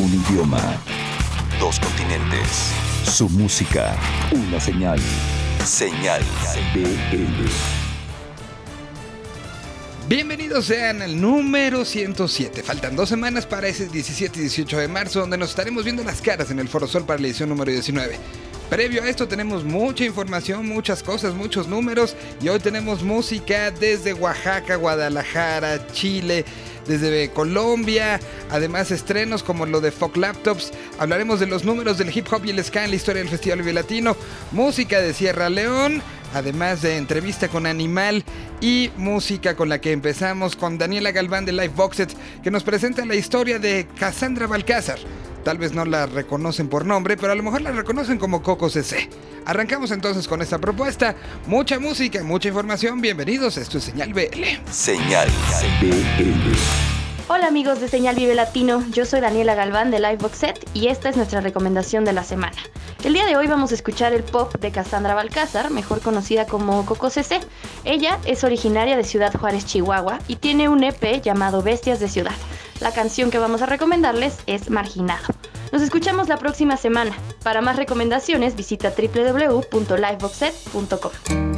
Un idioma. Dos continentes. Su música. Una señal. Señal BL. Bienvenidos sean al número 107. Faltan dos semanas para ese 17 y 18 de marzo, donde nos estaremos viendo las caras en el Foro Sol para la edición número 19. Previo a esto tenemos mucha información, muchas cosas, muchos números y hoy tenemos música desde Oaxaca, Guadalajara, Chile, desde Colombia, además estrenos como lo de Folk Laptops, hablaremos de los números del hip hop y el ska en la historia del Festival Vive Latino, música de Sierra León, además de entrevista con Animal y música con la que empezamos con Daniela Galván de Live Boxet, que nos presenta la historia de Cassandra Balcázar. Tal vez no la reconocen por nombre, pero a lo mejor la reconocen como Coco CC. Arrancamos entonces con esta propuesta. Mucha música, mucha información. Bienvenidos, esto es Señal BL. Señal BL. Hola amigos de Señal Vive Latino, yo soy Daniela Galván de Livebox Set y esta es nuestra recomendación de la semana. El día de hoy vamos a escuchar el pop de Cassandra Balcázar, mejor conocida como Coco CC. Ella es originaria de Ciudad Juárez, Chihuahua y tiene un EP llamado Bestias de Ciudad. La canción que vamos a recomendarles es Marginado. Nos escuchamos la próxima semana. Para más recomendaciones visita www.liveboxset.com.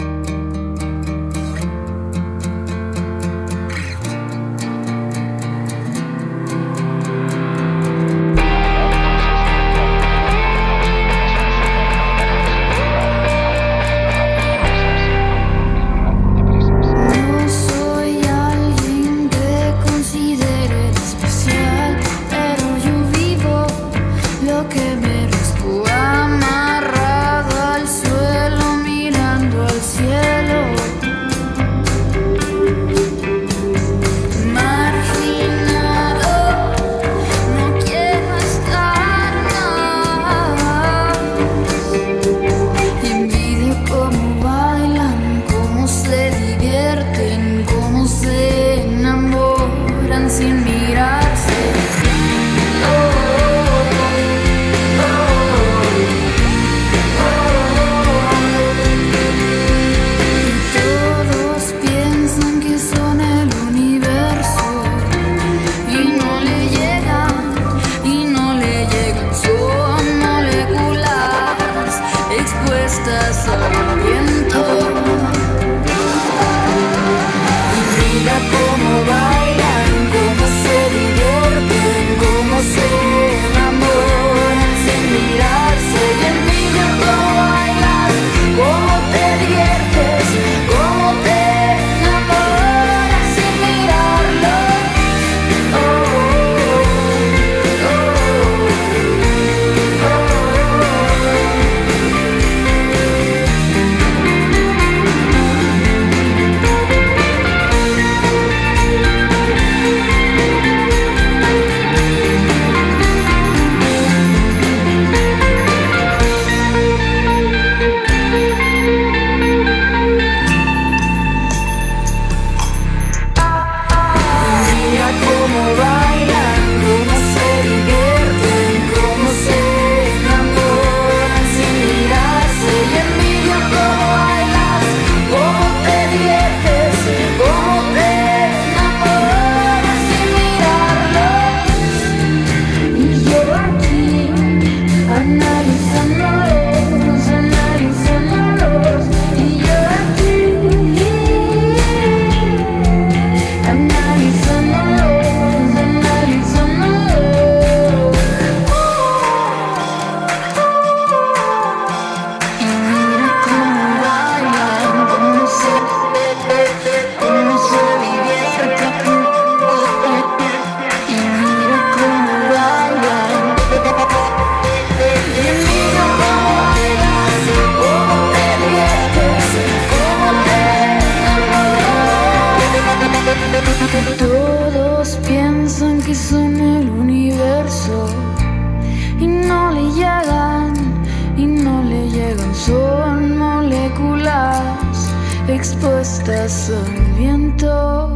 al viento.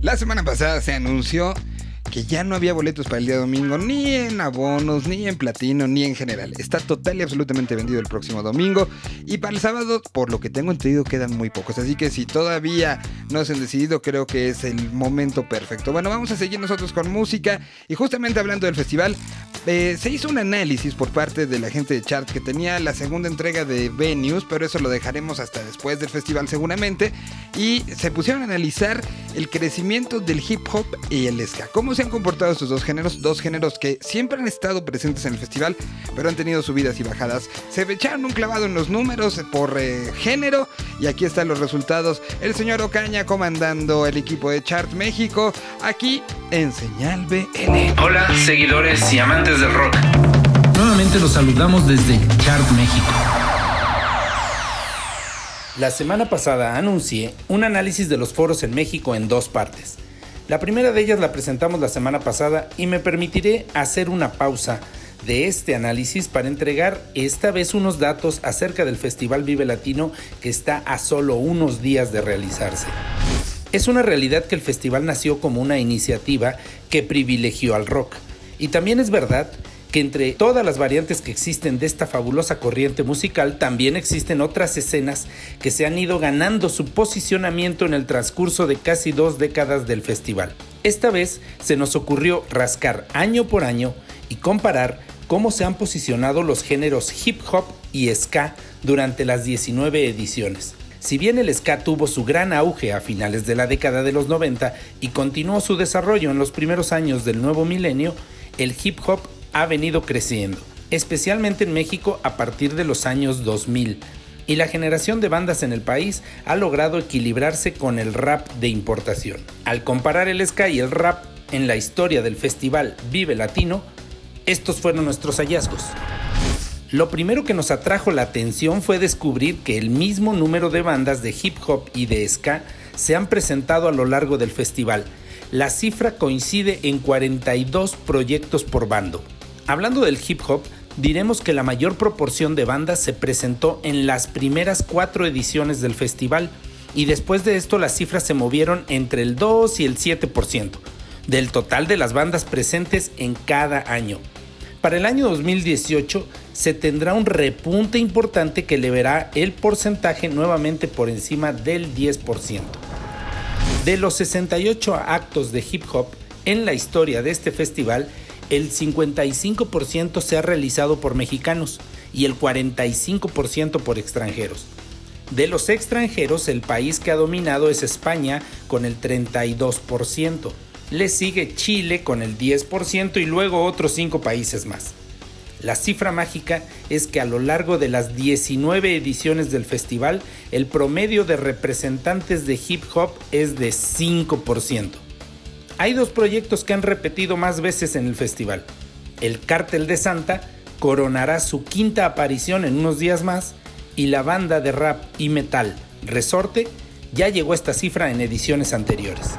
La semana pasada se anunció que ya no había boletos para el día domingo, ni en abonos, ni en platino, ni en general. Está total y absolutamente vendido el próximo domingo. Y para el sábado, por lo que tengo entendido, quedan muy pocos. Así que si todavía no se han decidido, creo que es el momento perfecto. Bueno, vamos a seguir nosotros con música. Y justamente hablando del festival, eh, se hizo un análisis por parte de la gente de Chart que tenía la segunda entrega de Venues, pero eso lo dejaremos hasta después del festival seguramente. Y se pusieron a analizar el crecimiento del hip hop y el ska. ¿Cómo se han comportado estos dos géneros? Dos géneros que siempre han estado presentes en el festival, pero han tenido subidas y bajadas. Se echaron un clavado en los números por eh, género y aquí están los resultados. El señor Ocaña comandando el equipo de Chart México aquí en Señal BL. Hola, seguidores y amantes del rock. Nuevamente los saludamos desde Chart México. La semana pasada anuncié un análisis de los foros en México en dos partes. La primera de ellas la presentamos la semana pasada y me permitiré hacer una pausa de este análisis para entregar esta vez unos datos acerca del Festival Vive Latino que está a solo unos días de realizarse. Es una realidad que el festival nació como una iniciativa que privilegió al rock. Y también es verdad que entre todas las variantes que existen de esta fabulosa corriente musical, también existen otras escenas que se han ido ganando su posicionamiento en el transcurso de casi dos décadas del festival. Esta vez se nos ocurrió rascar año por año y comparar cómo se han posicionado los géneros hip hop y ska durante las 19 ediciones. Si bien el ska tuvo su gran auge a finales de la década de los 90 y continuó su desarrollo en los primeros años del nuevo milenio, el hip hop ha venido creciendo, especialmente en México a partir de los años 2000, y la generación de bandas en el país ha logrado equilibrarse con el rap de importación. Al comparar el ska y el rap en la historia del festival Vive Latino, estos fueron nuestros hallazgos. Lo primero que nos atrajo la atención fue descubrir que el mismo número de bandas de hip hop y de ska se han presentado a lo largo del festival. La cifra coincide en 42 proyectos por bando. Hablando del hip hop, diremos que la mayor proporción de bandas se presentó en las primeras cuatro ediciones del festival y después de esto las cifras se movieron entre el 2 y el 7% del total de las bandas presentes en cada año. Para el año 2018 se tendrá un repunte importante que le verá el porcentaje nuevamente por encima del 10%. De los 68 actos de hip hop en la historia de este festival, el 55% se ha realizado por mexicanos y el 45% por extranjeros. De los extranjeros, el país que ha dominado es España con el 32%. Le sigue Chile con el 10% y luego otros 5 países más. La cifra mágica es que a lo largo de las 19 ediciones del festival, el promedio de representantes de hip hop es de 5%. Hay dos proyectos que han repetido más veces en el festival. El Cártel de Santa coronará su quinta aparición en unos días más y la banda de rap y metal Resorte ya llegó a esta cifra en ediciones anteriores.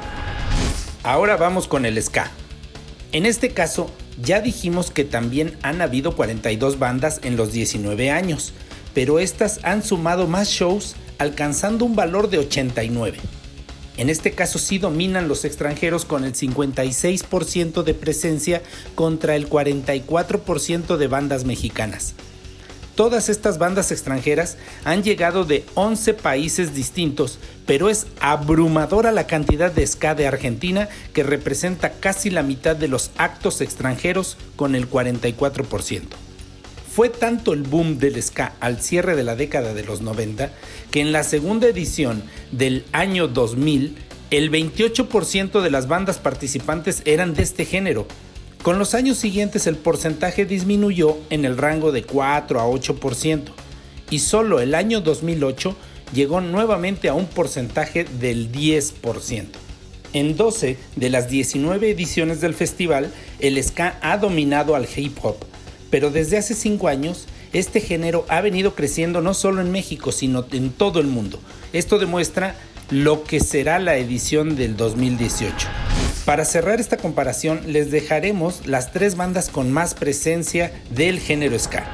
Ahora vamos con el ska. En este caso, ya dijimos que también han habido 42 bandas en los 19 años, pero estas han sumado más shows alcanzando un valor de 89. En este caso sí dominan los extranjeros con el 56% de presencia contra el 44% de bandas mexicanas. Todas estas bandas extranjeras han llegado de 11 países distintos, pero es abrumadora la cantidad de ska de Argentina que representa casi la mitad de los actos extranjeros con el 44%. Fue tanto el boom del ska al cierre de la década de los 90 que en la segunda edición del año 2000 el 28% de las bandas participantes eran de este género, con los años siguientes el porcentaje disminuyó en el rango de 4 a 8% y solo el año 2008 llegó nuevamente a un porcentaje del 10%. En 12 de las 19 ediciones del festival, el ska ha dominado al hip hop, pero desde hace 5 años este género ha venido creciendo no solo en México, sino en todo el mundo. Esto demuestra lo que será la edición del 2018. Para cerrar esta comparación les dejaremos las tres bandas con más presencia del género ska.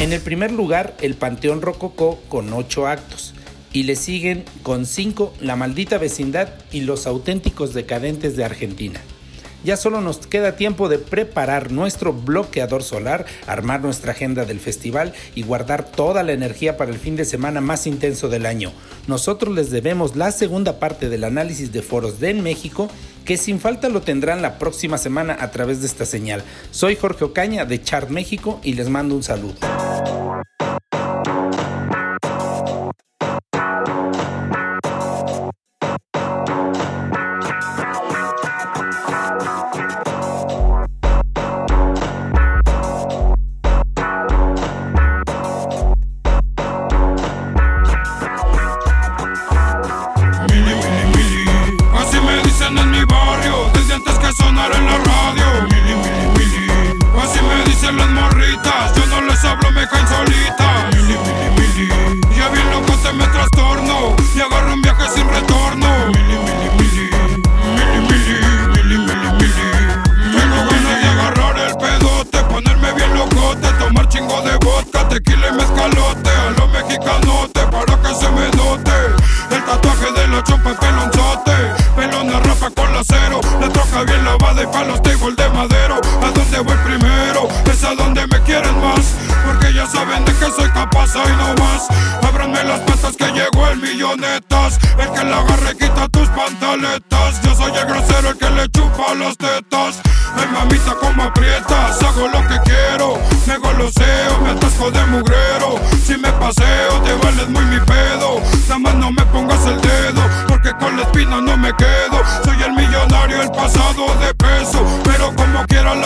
En el primer lugar, el Panteón Rococó con 8 actos y le siguen con 5 La Maldita Vecindad y Los Auténticos Decadentes de Argentina. Ya solo nos queda tiempo de preparar nuestro bloqueador solar, armar nuestra agenda del festival y guardar toda la energía para el fin de semana más intenso del año. Nosotros les debemos la segunda parte del análisis de foros de en México que sin falta lo tendrán la próxima semana a través de esta señal. Soy Jorge Ocaña de Chart México y les mando un saludo.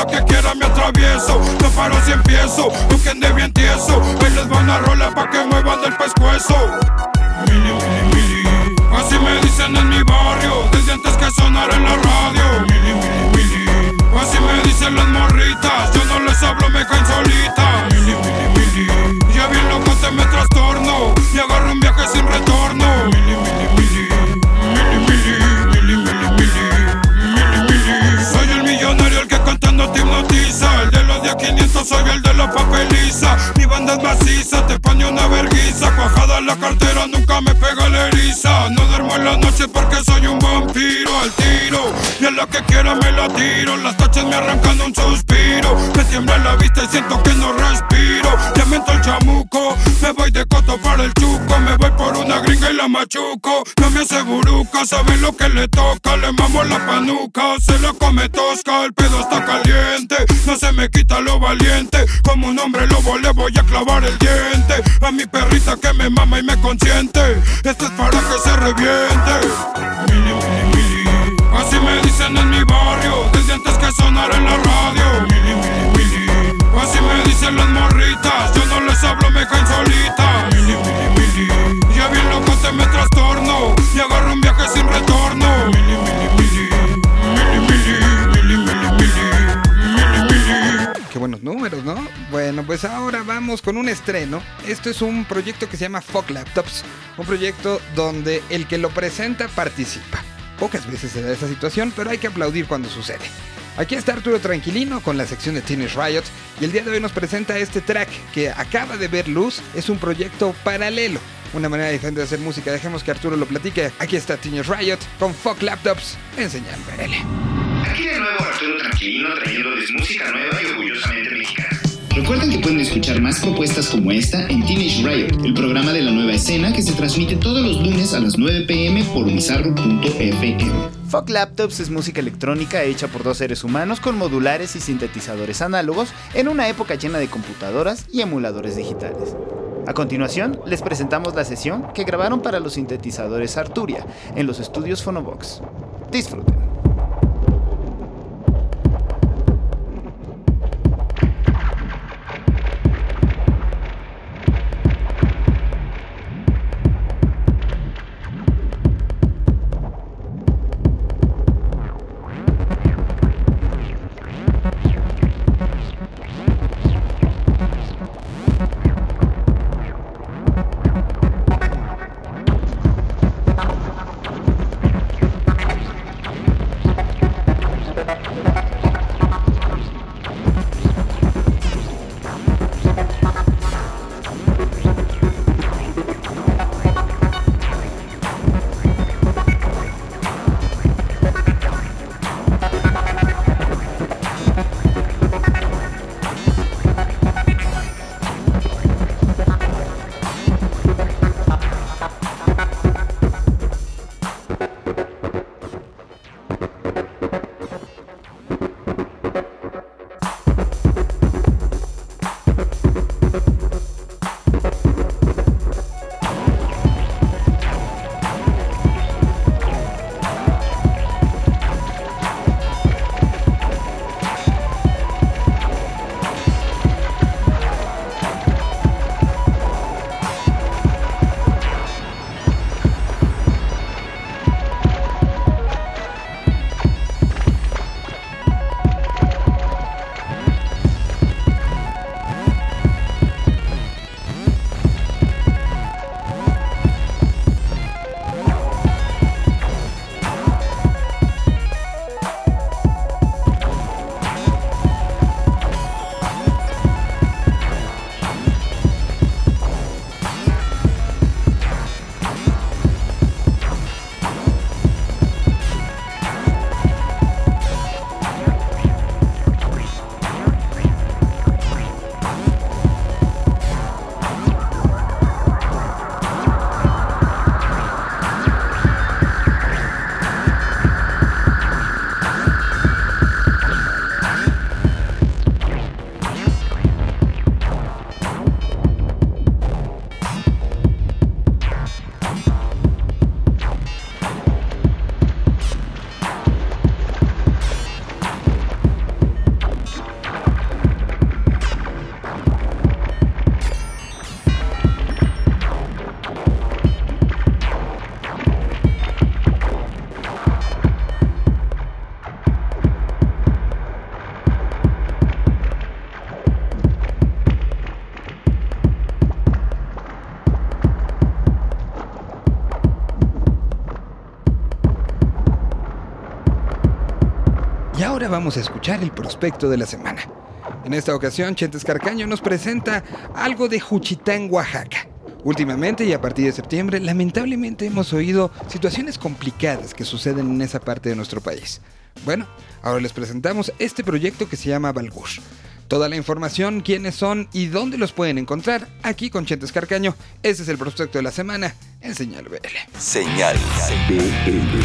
Que quiera me atravieso. No paro si empiezo, busquen de bien tieso. Ahí les van a rolar pa' que muevan el pescuezo. Mili, mili, mili. Así me dicen en mi barrio, desde antes que sonara en la radio. Mili, mili, mili. Así me dicen las morritas, yo no les hablo, me caen solitas. Soy el te pone una verguiza. Cuajada la cartera, nunca me pega la eriza. No duermo en la noche porque soy un vampiro al tiro. Y a lo que quiera me la tiro. Las tachas me arrancan un suspiro. Me tiembla la vista y siento que no respiro. Ya el chamuco, me voy de coto para el chuco. Me voy por una gringa y la machuco. No me hace buruca, sabe lo que le toca. Le mamo la panuca, se la come tosca. El pedo está caliente, no se me quita lo valiente. Como un hombre lobo le voy a clavar A mi perrita que me mama y me consiente. Esto es para que se reviente. Mili, mili. Así me dicen en mi barrio, desde antes que sonara en la radio. Mili, mili. Así me dicen las morritas, yo no les hablo, me caen solitas. Mili, mili, mili. Ya bien loco te me trastorno y agarro un viaje sin retorno. Números, ¿no? Bueno, pues ahora vamos con un estreno. Esto es un proyecto que se llama Fuck Laptops. Un proyecto donde el que lo presenta participa. Pocas veces se da esa situación, pero hay que aplaudir cuando sucede. Aquí está Arturo Tranquilino con la sección de Teenage Riot y el día de hoy nos presenta este track que acaba de ver luz. Es un proyecto paralelo, una manera diferente de hacer música. Dejemos que Arturo lo platique. Aquí está Teenage Riot con Fuck Laptops en. Aquí de nuevo Arturo Tranquilino trayéndoles música nueva y orgullosamente. Recuerden que pueden escuchar más propuestas como esta en Teenage Riot, el programa de la nueva escena que se transmite todos los lunes a las 9 pm por bizarro.fm. Fuck Laptops es música electrónica hecha por dos seres humanos con modulares y sintetizadores análogos en una época llena de computadoras y emuladores digitales. A continuación, les presentamos la sesión que grabaron para los sintetizadores Arturia en los estudios Phonobox. Disfruten. Ahora vamos a escuchar el prospecto de la semana. En esta ocasión, Chentes Carcaño nos presenta algo de Juchitán, Oaxaca. Últimamente y a partir de septiembre, lamentablemente hemos oído situaciones complicadas que suceden en esa parte de nuestro país. Bueno, ahora les presentamos este proyecto que se llama Balgur. Toda la información, quiénes son y dónde los pueden encontrar aquí con Chentes Carcaño. Ese es el prospecto de la semana en Señal BL. Señal. BL.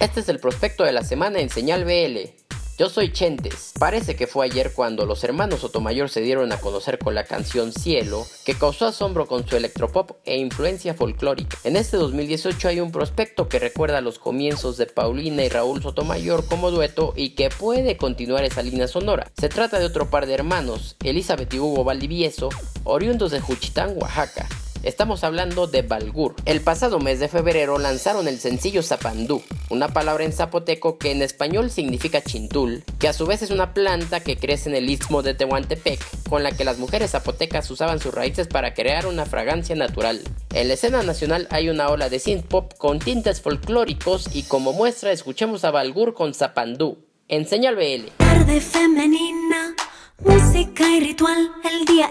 Este es el prospecto de la semana en Señal BL. Yo soy Chentes. Parece que fue ayer cuando los hermanos Sotomayor se dieron a conocer con la canción Cielo, que causó asombro con su electropop e influencia folclórica. En este 2018 hay un prospecto que recuerda los comienzos de Paulina y Raúl Sotomayor como dueto y que puede continuar esa línea sonora. Se trata de otro par de hermanos, Elizabeth y Hugo Valdivieso, oriundos de Juchitán, Oaxaca. Estamos hablando de Balgur. El pasado mes de febrero lanzaron el sencillo Zapandú, una palabra en zapoteco que en español significa chintul, que a su vez es una planta que crece en el istmo de Tehuantepec, con la que las mujeres zapotecas usaban sus raíces para crear una fragancia natural. En la escena nacional hay una ola de synth pop con tintes folclóricos y como muestra escuchemos a Balgur con Zapandú. En Señal BL.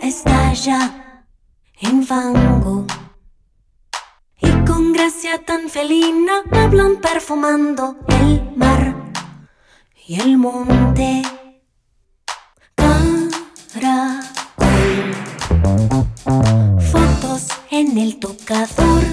El en fango. Y con gracia tan felina hablan perfumando el mar y el monte. Caracol. Fotos en el tocador.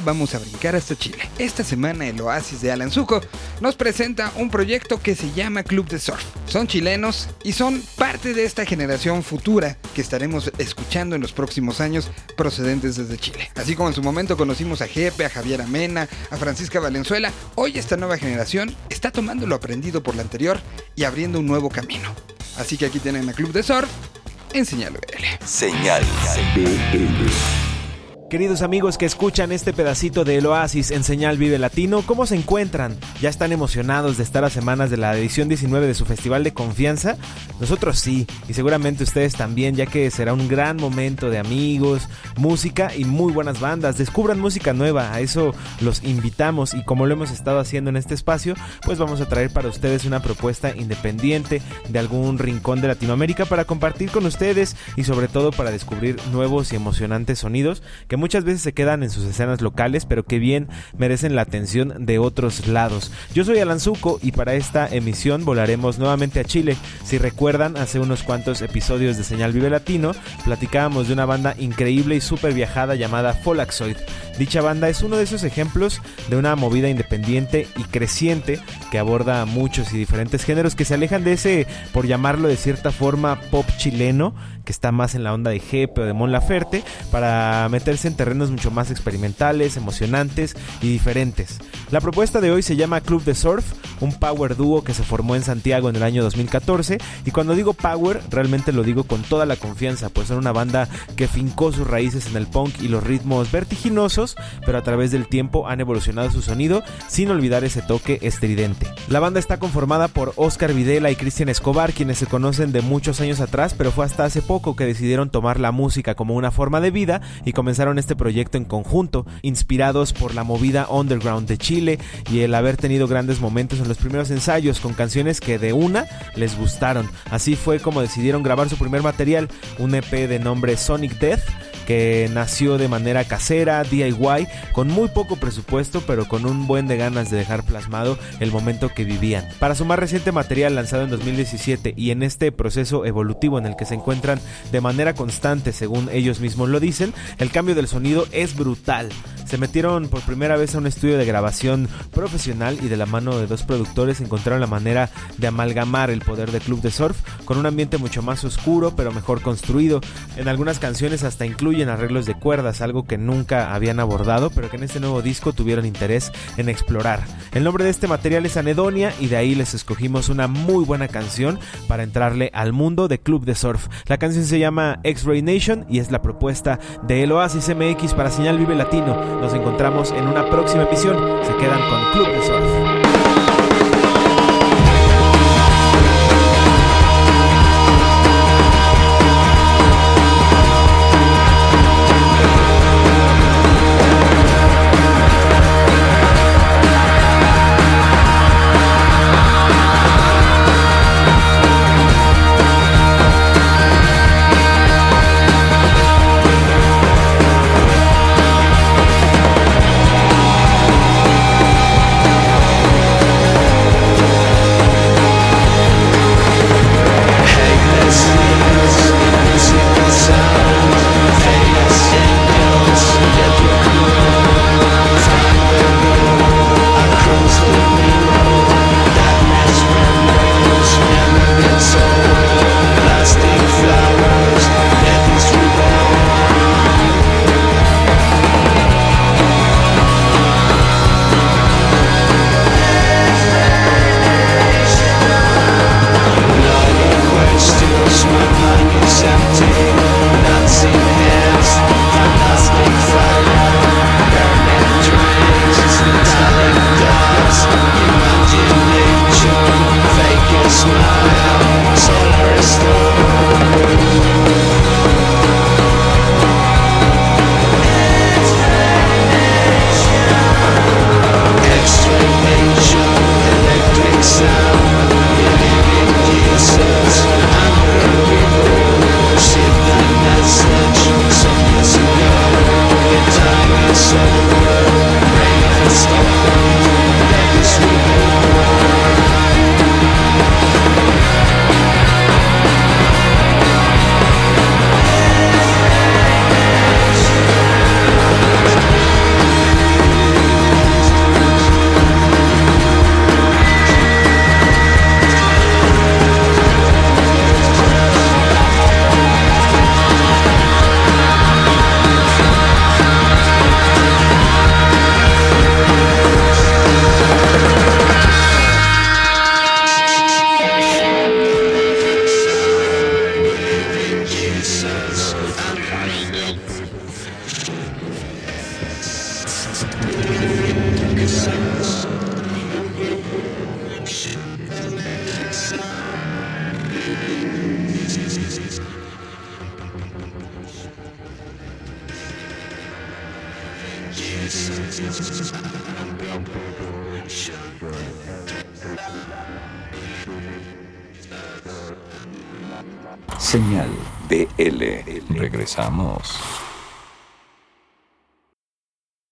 Vamos a brincar hasta Chile. Esta semana el Oasis de Alan Zuko nos presenta un proyecto que se llama Club de Surf. Son chilenos y son parte de esta generación futura que estaremos escuchando en los próximos años procedentes desde Chile. Así como en su momento conocimos a Jepe, a Javier Amena, a Francisca Valenzuela, hoy esta nueva generación está tomando lo aprendido por la anterior y abriendo un nuevo camino. Así que aquí tienen a Club de Surf en Señal BL. Señal BL. Queridos amigos que escuchan este pedacito de El Oasis en Señal Vive Latino, ¿cómo se encuentran? ¿Ya están emocionados de estar a semanas de la edición 19 de su Festival de Confianza? Nosotros sí, y seguramente ustedes también, ya que será un gran momento de amigos, música y muy buenas bandas. Descubran música nueva, a eso los invitamos y como lo hemos estado haciendo en este espacio, pues vamos a traer para ustedes una propuesta independiente de algún rincón de Latinoamérica para compartir con ustedes y sobre todo para descubrir nuevos y emocionantes sonidos que muchas veces se quedan en sus escenas locales, pero que bien merecen la atención de otros lados. Yo soy Alan Zuko y para esta emisión volaremos nuevamente a Chile. Si recuerdan, hace unos cuantos episodios de Señal Vive Latino, platicábamos de una banda increíble y súper viajada llamada Folaxoid. Dicha banda es uno de esos ejemplos de una movida independiente y creciente que aborda muchos y diferentes géneros que se alejan de ese, por llamarlo de cierta forma, pop chileno, que está más en la onda de Jepe o de Mon Laferte, para meterse en terrenos mucho más experimentales, emocionantes y diferentes. La propuesta de hoy se llama Club de Surf, un power dúo que se formó en Santiago en el año 2014 y cuando digo power realmente lo digo con toda la confianza, pues son una banda que fincó sus raíces en el punk y los ritmos vertiginosos, pero a través del tiempo han evolucionado su sonido sin olvidar ese toque estridente. La banda está conformada por Oscar Videla y Cristian Escobar, quienes se conocen de muchos años atrás, pero fue hasta hace poco que decidieron tomar la música como una forma de vida y comenzaron este proyecto en conjunto, inspirados por la movida underground de Chile y el haber tenido grandes momentos en los primeros ensayos con canciones que de una les gustaron. Así fue como decidieron grabar su primer material, un EP de nombre Sonic Death, que nació de manera casera, DIY, con muy poco presupuesto, pero con un buen de ganas de dejar plasmado el momento que vivían. Para su más reciente material lanzado en 2017 y en este proceso evolutivo en el que se encuentran de manera constante, según ellos mismos lo dicen, el cambio del sonido es brutal. Se metieron por primera vez a un estudio de grabación profesional y de la mano de dos productores encontraron la manera de amalgamar el poder de Club de Surf con un ambiente mucho más oscuro pero mejor construido. En algunas canciones hasta incluyen arreglos de cuerdas, algo que nunca habían abordado pero que en este nuevo disco tuvieron interés en explorar. El nombre de este material es Anedonia y de ahí les escogimos una muy buena canción para entrarle al mundo de Club de Surf. La canción se llama X-Ray Nation y es la propuesta de El Oasis MX para Señal Vive Latino. Nos encontramos en una próxima emisión. Se quedan con Club de Surf.